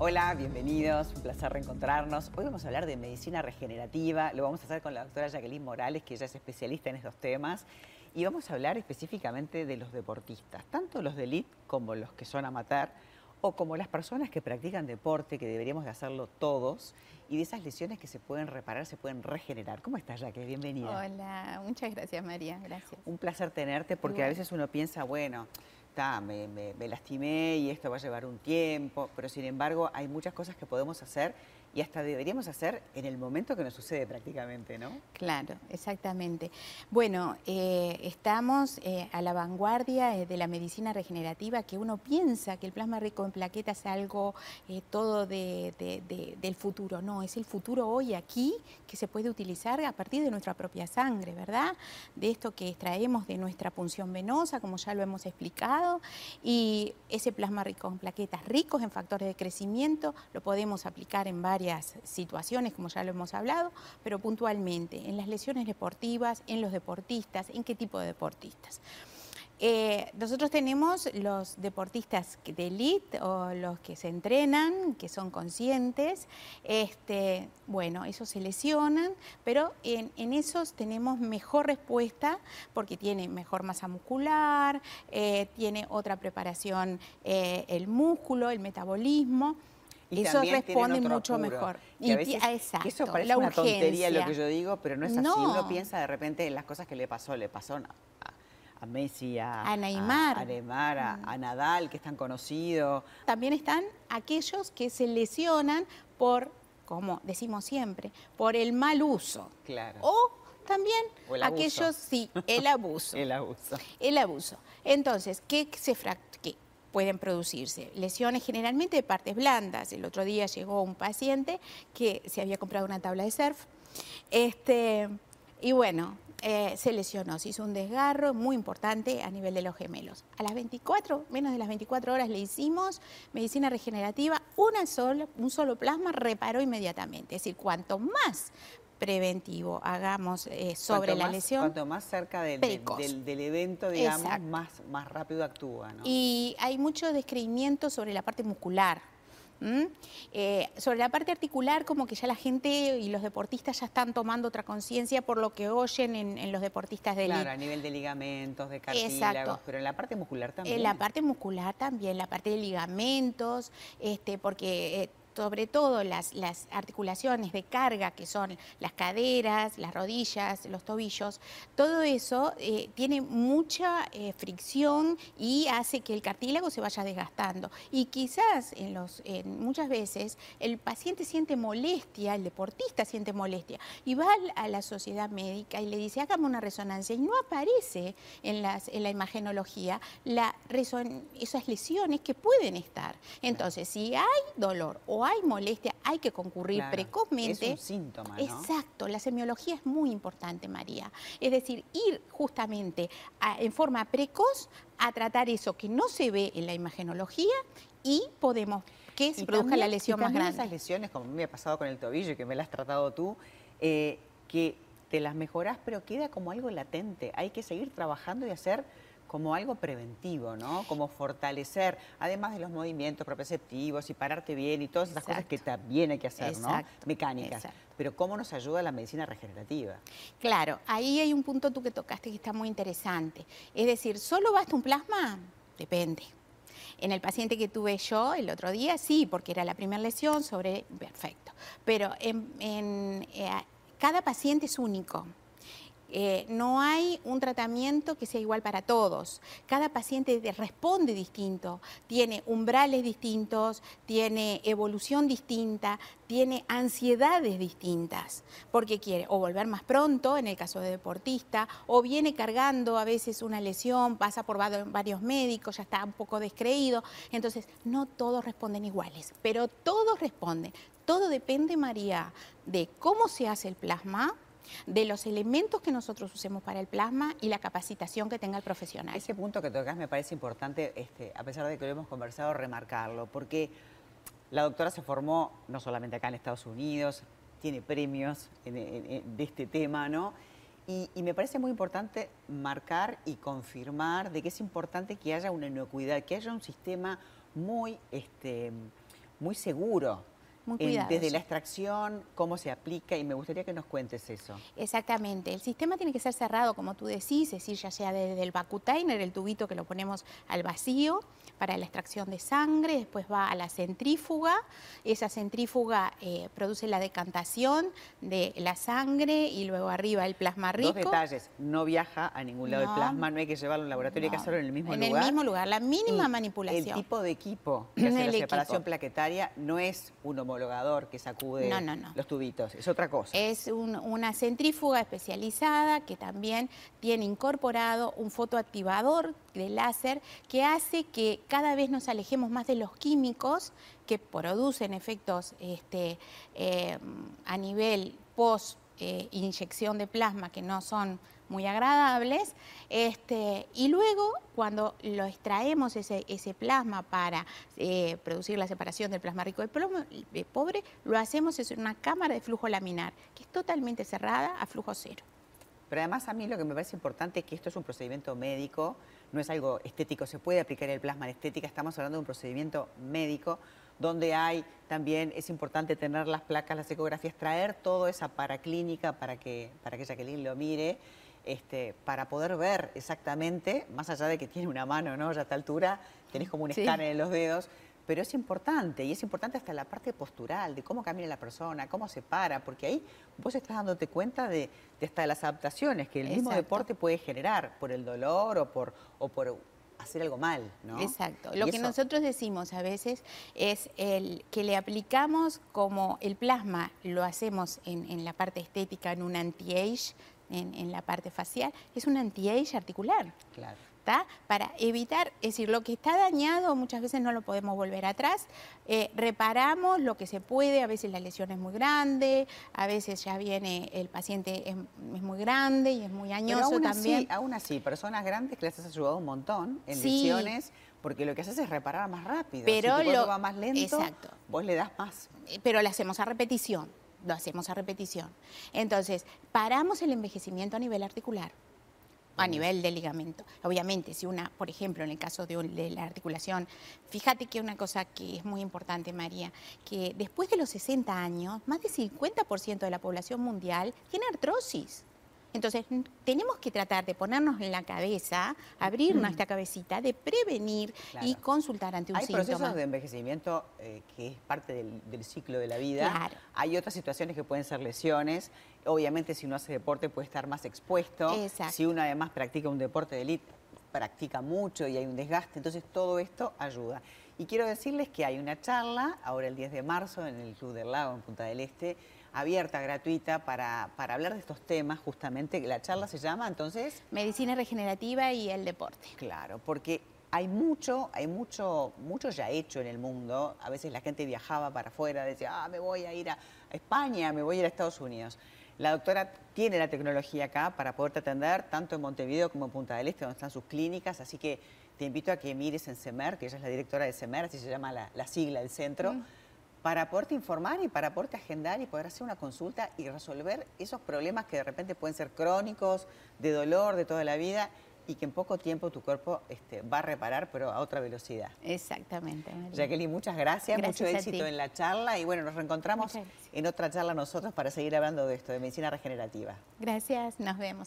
Hola, bienvenidos, un placer reencontrarnos. Hoy vamos a hablar de medicina regenerativa, lo vamos a hacer con la doctora Jacqueline Morales, que ella es especialista en estos temas, y vamos a hablar específicamente de los deportistas, tanto los de elite como los que son amateur, o como las personas que practican deporte, que deberíamos de hacerlo todos, y de esas lesiones que se pueden reparar, se pueden regenerar. ¿Cómo estás, Jaque? Bienvenida. Hola, muchas gracias, María. Gracias. Un placer tenerte porque a veces uno piensa, bueno, me, lastimé y esto va a llevar un tiempo, pero sin embargo hay muchas cosas que podemos hacer y hasta deberíamos hacer en el momento que nos sucede prácticamente, ¿no? Claro, exactamente. Bueno, eh, estamos eh, a la vanguardia eh, de la medicina regenerativa, que uno piensa que el plasma rico en plaquetas es algo todo del futuro. No, es el futuro hoy aquí que se puede utilizar a partir de nuestra propia sangre, ¿verdad? De esto que extraemos de nuestra punción venosa, como ya lo hemos explicado, y ese plasma rico en plaquetas ricos en factores de crecimiento lo podemos aplicar en varios situaciones, como ya lo hemos hablado, pero puntualmente en las lesiones deportivas, en los deportistas, en qué tipo de deportistas. Eh, nosotros tenemos los deportistas de elite o los que se entrenan, que son conscientes. Este, bueno, esos se lesionan, pero en, esos tenemos mejor respuesta porque tiene mejor masa muscular, eh, tiene otra preparación eh, el músculo, el metabolismo. Y eso responde mucho mejor. Y exacto, eso parece una tontería lo que yo digo, pero no es así. Uno piensa de repente en las cosas que le pasó, le pasó a, Messi, a, Neymar, a, Neymar, a, mm. Nadal, que es tan conocido. También están aquellos que se lesionan por, como decimos siempre, por el mal uso. Claro. O también aquellos, sí, el abuso. el abuso. El abuso. Entonces, ¿qué se fractura? Pueden producirse lesiones generalmente de partes blandas. El otro día llegó un paciente que se había comprado una tabla de surf este, y bueno, eh, se lesionó, se hizo un desgarro muy importante a nivel de los gemelos. A las 24, menos de las 24 horas le hicimos medicina regenerativa, una sola, un solo plasma reparó inmediatamente. Es decir, cuanto más preventivo hagamos eh, sobre la lesión. Cuanto más cerca del, del, evento, digamos, más, más rápido actúa. ¿no? Y hay mucho descreimiento sobre la parte muscular. Eh, sobre la parte articular, como que ya la gente y los deportistas ya están tomando otra conciencia por lo que oyen en, los deportistas de Claro, a nivel de ligamentos, de cartílagos, pero en la parte muscular también. En la parte muscular también, la parte de ligamentos, este, porque eh, sobre todo las, articulaciones de carga, que son las caderas, las rodillas, los tobillos, todo eso eh, tiene mucha eh, fricción y hace que el cartílago se vaya desgastando. Y quizás en los, muchas veces el paciente siente molestia, el deportista siente molestia, y va a la sociedad médica y le dice, hágame una resonancia, y no aparece en, las, en la imagenología la esas lesiones que pueden estar. Entonces, si hay dolor o hay molestia, hay que concurrir precozmente. Es un síntoma, ¿no? Exacto, la semiología es muy importante, María. Es decir, ir justamente en forma precoz a tratar eso que no se ve en la imagenología y podemos que se produzca la lesión más grande. esas lesiones, como me ha pasado con el tobillo, y que me la has tratado tú, eh, que te las mejoras, pero queda como algo latente. Hay que seguir trabajando y hacer como algo preventivo, ¿no? Como fortalecer, además de los movimientos proprioceptivos y pararte bien y todas esas cosas que también hay que hacer, ¿no? Mecánicas. Pero ¿cómo nos ayuda la medicina regenerativa? Claro, ahí hay un punto tú que tocaste que está muy interesante. Es decir, ¿solo basta un plasma? Depende. En el paciente que tuve yo el otro día, sí, porque era la primera lesión sobre... Perfecto. Pero en, eh, cada paciente es único. Eh, no hay un tratamiento que sea igual para todos. Cada paciente responde distinto, tiene umbrales distintos, tiene evolución distinta, tiene ansiedades distintas, porque quiere o volver más pronto, en el caso de deportista, o viene cargando a veces una lesión, pasa por varios médicos, ya está un poco descreído. Entonces, no todos responden iguales, pero todos responden. Todo depende, María, de cómo se hace el plasma, de los elementos que nosotros usemos para el plasma y la capacitación que tenga el profesional. Ese punto que tocas me parece importante, este, a pesar de que lo hemos conversado, remarcarlo, porque la doctora se formó no solamente acá en Estados Unidos, tiene premios de este tema, ¿no? Y, me parece muy importante marcar y confirmar de que es importante que haya una inocuidad, que haya un sistema muy, este, muy seguro. Muy desde la extracción, cómo se aplica y me gustaría que nos cuentes eso. Exactamente. El sistema tiene que ser cerrado, como tú decís, es decir, ya sea desde el vacutainer, el tubito que lo ponemos al vacío para la extracción de sangre, después va a la centrífuga, esa centrífuga eh, produce la decantación de la sangre y luego arriba el plasma rico. Dos detalles, no viaja a ningún lado el plasma, no hay que llevarlo al laboratorio, hay que hacerlo en el mismo lugar. En el mismo lugar, la mínima manipulación. El tipo de equipo que hace la separación plaquetaria no es un homologador que sacude los tubitos, es otra cosa. Es una centrífuga especializada que también tiene incorporado un fotoactivador de láser que hace que cada vez nos alejemos más de los químicos que producen efectos este, eh, a nivel post eh, inyección de plasma que no son muy agradables, este, y luego cuando lo extraemos ese, ese plasma para eh, producir la separación del plasma rico de pobre, lo hacemos en una cámara de flujo laminar, que es totalmente cerrada a flujo cero. Pero además a mí lo que me parece importante es que esto es un procedimiento médico, no es algo estético, se puede aplicar el plasma en estética, estamos hablando de un procedimiento médico donde hay también, es importante tener las placas, las ecografías, traer toda esa paraclínica para que, para que Jacqueline lo mire, este, para poder ver exactamente, más allá de que tiene una mano, ¿no? Ya a esta altura tenés como un escáner en los dedos, pero es importante, y es importante hasta la parte postural, de cómo camina la persona, cómo se para, porque ahí vos estás dándote cuenta de, hasta las adaptaciones que el mismo deporte puede generar por el dolor o por, o por hacer algo mal, ¿no? Exacto. Lo que nosotros decimos a veces es el que le aplicamos como el plasma lo hacemos en, la parte estética, en un anti-age, en, en, la parte facial, es un anti-age articular. Claro para evitar, es decir, lo que está dañado muchas veces no lo podemos volver atrás, eh, reparamos lo que se puede, a veces la lesión es muy grande, a veces ya viene, el paciente es, muy grande y es muy añoso también. Así, aún así, personas grandes que les has ayudado un montón en lesiones, porque lo que haces es reparar más rápido. Pero si lo, va más lento, vos le das más. Eh, pero lo hacemos a repetición, lo hacemos a repetición. Entonces, paramos el envejecimiento a nivel articular a nivel de ligamento. Obviamente, si una, por ejemplo, en el caso de, la articulación, fíjate que una cosa que es muy importante, María, que después de los 60 años, más del 50% de la población mundial tiene artrosis. Entonces, tenemos que tratar de ponernos en la cabeza, abrir nuestra cabecita, de prevenir y consultar ante un síntoma. Hay procesos de envejecimiento eh, que es parte del, ciclo de la vida. Hay otras situaciones que pueden ser lesiones. Obviamente, si uno hace deporte puede estar más expuesto. Si uno además practica un deporte de élite, practica mucho y hay un desgaste. Entonces, todo esto ayuda. Y quiero decirles que hay una charla ahora el 10 de marzo en el Club del Lago, en Punta del Este, abierta, gratuita, para, para hablar de estos temas, justamente. La charla se llama, entonces... Medicina regenerativa y el deporte. Claro, porque hay mucho, hay mucho, mucho ya hecho en el mundo. A veces la gente viajaba para afuera, decía, ah, me voy a ir a, España, me voy a ir a Estados Unidos. La doctora tiene la tecnología acá para poderte atender, tanto en Montevideo como en Punta del Este, donde están sus clínicas, así que te invito a que mires en CEMER, que ella es la directora de CEMER, así se llama la, sigla del centro. Mm para poderte informar y para poderte agendar y poder hacer una consulta y resolver esos problemas que de repente pueden ser crónicos, de dolor, de toda la vida y que en poco tiempo tu cuerpo este, va a reparar, pero a otra velocidad. Exactamente. Jacqueline, muchas gracias, mucho éxito en la charla y bueno, nos reencontramos en otra charla nosotros para seguir hablando de esto, de medicina regenerativa. Gracias, nos vemos.